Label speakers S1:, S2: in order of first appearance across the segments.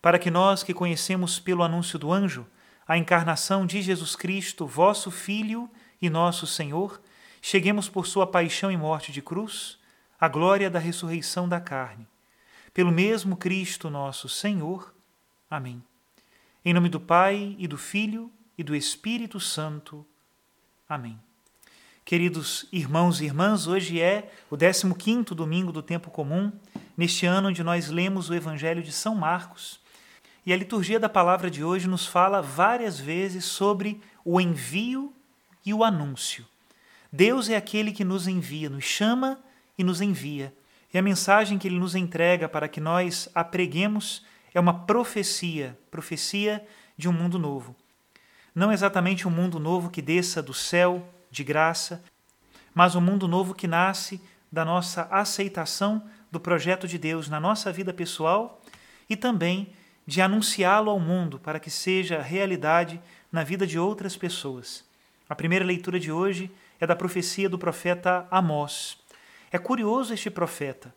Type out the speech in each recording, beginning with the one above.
S1: para que nós que conhecemos pelo anúncio do anjo a encarnação de Jesus Cristo, vosso Filho e nosso Senhor, cheguemos por sua paixão e morte de cruz à glória da ressurreição da carne. Pelo mesmo Cristo nosso Senhor. Amém. Em nome do Pai e do Filho e do Espírito Santo. Amém. Queridos irmãos e irmãs, hoje é o 15º domingo do tempo comum, neste ano onde nós lemos o Evangelho de São Marcos, e a liturgia da palavra de hoje nos fala várias vezes sobre o envio e o anúncio. Deus é aquele que nos envia, nos chama e nos envia. E a mensagem que ele nos entrega para que nós a preguemos é uma profecia, profecia de um mundo novo. Não exatamente um mundo novo que desça do céu de graça, mas um mundo novo que nasce da nossa aceitação do projeto de Deus na nossa vida pessoal e também de anunciá-lo ao mundo para que seja realidade na vida de outras pessoas. A primeira leitura de hoje é da profecia do profeta Amós. É curioso este profeta.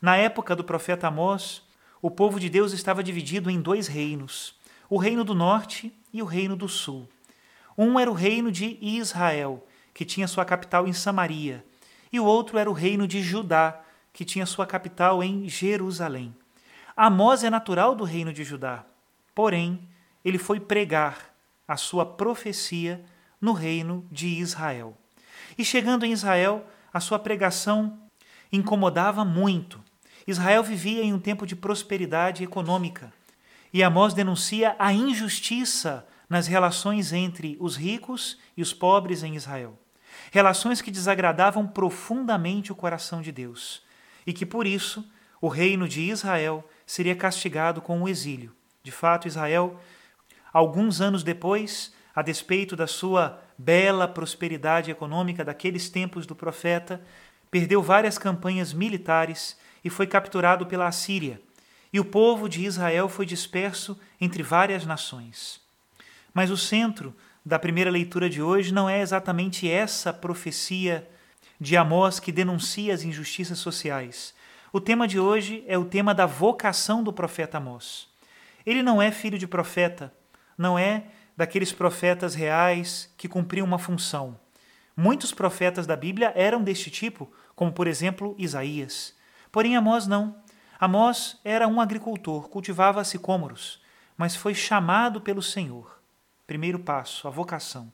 S1: Na época do profeta Amós, o povo de Deus estava dividido em dois reinos: o reino do norte e o reino do sul. Um era o reino de Israel, que tinha sua capital em Samaria, e o outro era o reino de Judá, que tinha sua capital em Jerusalém. Amós é natural do reino de Judá, porém, ele foi pregar a sua profecia no reino de Israel. E chegando em Israel, a sua pregação incomodava muito. Israel vivia em um tempo de prosperidade econômica, e Amós denuncia a injustiça nas relações entre os ricos e os pobres em Israel. Relações que desagradavam profundamente o coração de Deus, e que por isso o reino de Israel seria castigado com o exílio. De fato, Israel, alguns anos depois, a despeito da sua bela prosperidade econômica daqueles tempos do profeta, perdeu várias campanhas militares e foi capturado pela Assíria. E o povo de Israel foi disperso entre várias nações. Mas o centro da primeira leitura de hoje não é exatamente essa profecia de Amós que denuncia as injustiças sociais, o tema de hoje é o tema da vocação do profeta Amós. Ele não é filho de profeta, não é daqueles profetas reais que cumpriam uma função. Muitos profetas da Bíblia eram deste tipo, como por exemplo Isaías. Porém, Amós não. Amós era um agricultor, cultivava sicômoros, mas foi chamado pelo Senhor. Primeiro passo, a vocação.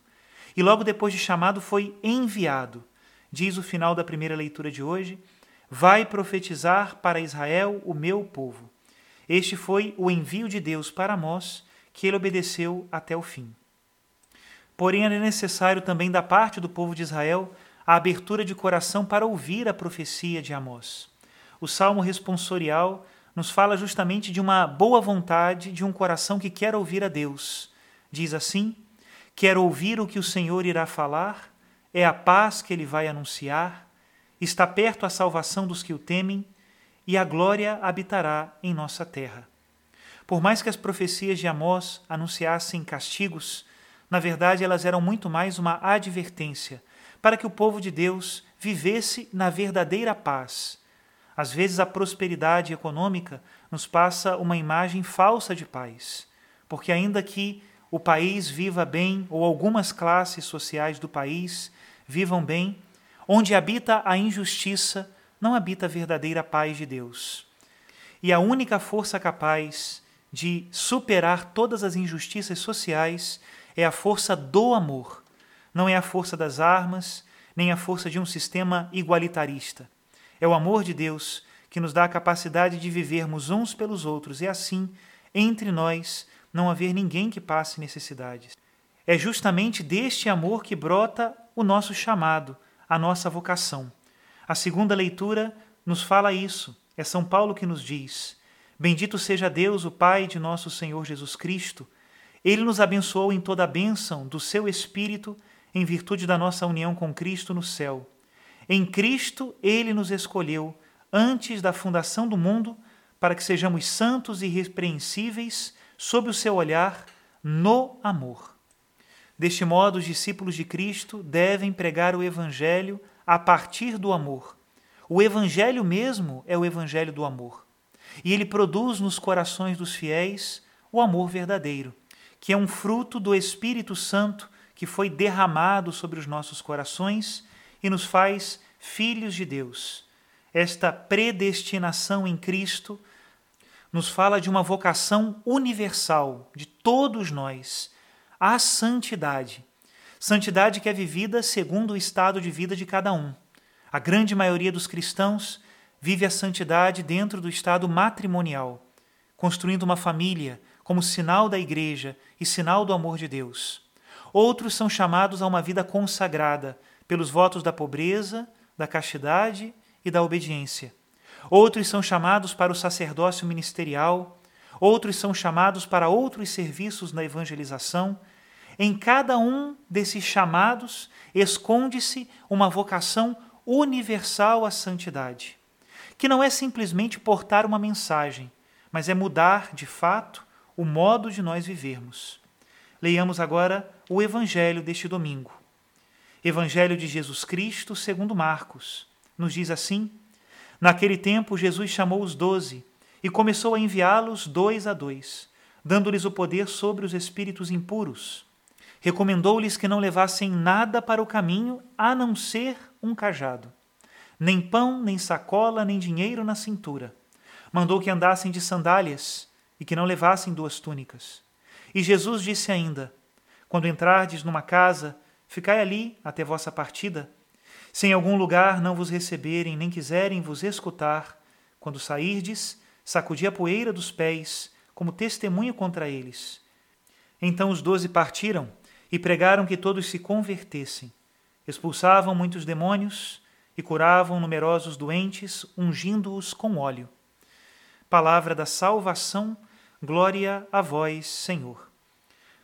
S1: E logo depois de chamado, foi enviado. Diz o final da primeira leitura de hoje Vai profetizar para Israel, o meu povo. Este foi o envio de Deus para Amós, que ele obedeceu até o fim. Porém, era necessário também da parte do povo de Israel a abertura de coração para ouvir a profecia de Amós. O salmo responsorial nos fala justamente de uma boa vontade de um coração que quer ouvir a Deus. Diz assim: Quer ouvir o que o Senhor irá falar, é a paz que ele vai anunciar Está perto a salvação dos que o temem, e a glória habitará em nossa terra. Por mais que as profecias de Amós anunciassem castigos, Na verdade, elas eram muito mais uma advertência para que o povo de Deus vivesse na verdadeira paz. Às vezes, a prosperidade econômica nos passa uma imagem falsa de paz, porque, ainda que o país viva bem, ou algumas classes sociais do país vivam bem, onde habita a injustiça, não habita a verdadeira paz de Deus. E a única força capaz de superar todas as injustiças sociais é a força do amor. Não é a força das armas, nem a força de um sistema igualitarista. É o amor de Deus que nos dá a capacidade de vivermos uns pelos outros e assim, entre nós, não haver ninguém que passe necessidades. É justamente deste amor que brota o nosso chamado, a nossa vocação. A segunda leitura nos fala isso. É São Paulo que nos diz: Bendito seja Deus, o Pai de nosso Senhor Jesus Cristo. Ele nos abençoou em toda a bênção do seu Espírito, em virtude da nossa união com Cristo no céu. Em Cristo, ele nos escolheu antes da fundação do mundo para que sejamos santos e irrepreensíveis sob o seu olhar no amor. Deste modo, os discípulos de Cristo devem pregar o Evangelho a partir do amor. O Evangelho mesmo é o Evangelho do amor. E ele produz nos corações dos fiéis o amor verdadeiro, que é um fruto do Espírito Santo que foi derramado sobre os nossos corações e nos faz filhos de Deus. Esta predestinação em Cristo nos fala de uma vocação universal de todos nós, a santidade. Santidade que é vivida segundo o estado de vida de cada um. A grande maioria dos cristãos vive a santidade dentro do estado matrimonial, construindo uma família como sinal da igreja e sinal do amor de Deus. Outros são chamados a uma vida consagrada pelos votos da pobreza, da castidade e da obediência. Outros são chamados para o sacerdócio ministerial, outros são chamados para outros serviços na evangelização em cada um desses chamados esconde-se uma vocação universal à santidade, que não é simplesmente portar uma mensagem, mas é mudar, de fato, o modo de nós vivermos. Leiamos agora o Evangelho deste domingo. Evangelho de Jesus Cristo, segundo Marcos. Nos diz assim: Naquele tempo, Jesus chamou os doze e começou a enviá-los dois a dois, dando-lhes o poder sobre os espíritos impuros recomendou-lhes que não levassem nada para o caminho a não ser um cajado, nem pão, nem sacola, nem dinheiro na cintura. Mandou que andassem de sandálias e que não levassem duas túnicas. E Jesus disse ainda: Quando entrardes numa casa, ficai ali até vossa partida. Se em algum lugar não vos receberem, nem quiserem vos escutar, quando sairdes, sacudi a poeira dos pés, como testemunho contra eles. Então os doze partiram e pregaram que todos se convertessem. Expulsavam muitos demônios e curavam numerosos doentes, ungindo-os com óleo. Palavra da salvação, glória a vós, Senhor.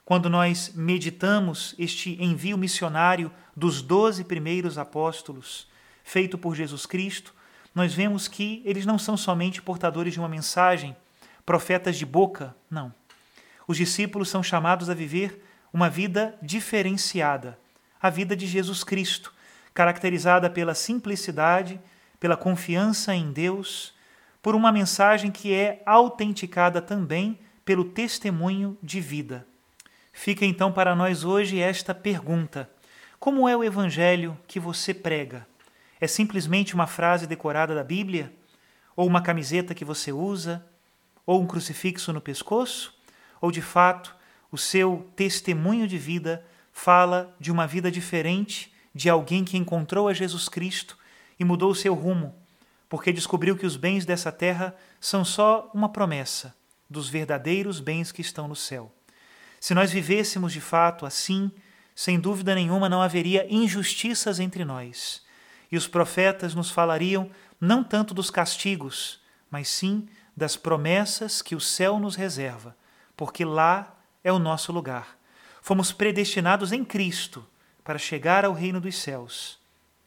S1: Quando nós meditamos este envio missionário dos doze primeiros apóstolos, feito por Jesus Cristo, nós vemos que eles não são somente portadores de uma mensagem, profetas de boca, não. Os discípulos são chamados a viver uma vida diferenciada, a vida de Jesus Cristo, caracterizada pela simplicidade, pela confiança em Deus, por uma mensagem que é autenticada também pelo testemunho de vida. Fica então para nós hoje esta pergunta: Como é o evangelho que você prega? É simplesmente uma frase decorada da Bíblia? Ou uma camiseta que você usa? Ou um crucifixo no pescoço? Ou de fato o seu testemunho de vida fala de uma vida diferente de alguém que encontrou a Jesus Cristo e mudou o seu rumo, porque descobriu que os bens dessa terra são só uma promessa dos verdadeiros bens que estão no céu. Se nós vivêssemos de fato assim, sem dúvida nenhuma não haveria injustiças entre nós. E os profetas nos falariam não tanto dos castigos, mas sim das promessas que o céu nos reserva, porque lá é o nosso lugar. Fomos predestinados em Cristo para chegar ao reino dos céus.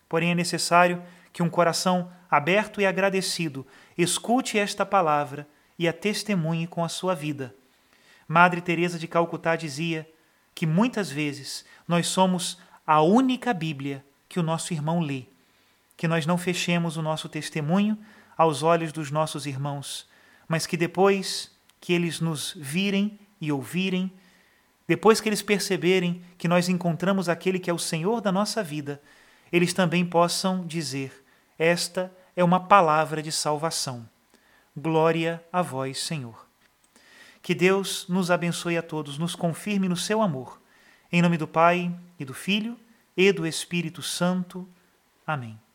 S1: Porém, é necessário que um coração aberto e agradecido escute esta palavra e a testemunhe com a sua vida. Madre Teresa de Calcutá dizia que muitas vezes nós somos a única Bíblia que o nosso irmão lê. Que nós não fechemos o nosso testemunho aos olhos dos nossos irmãos, mas que depois que eles nos virem e ouvirem, depois que eles perceberem que nós encontramos aquele que é o Senhor da nossa vida, eles também possam dizer: Esta é uma palavra de salvação. Glória a vós, Senhor. Que Deus nos abençoe a todos, nos confirme no seu amor. Em nome do Pai, e do Filho, e do Espírito Santo. Amém.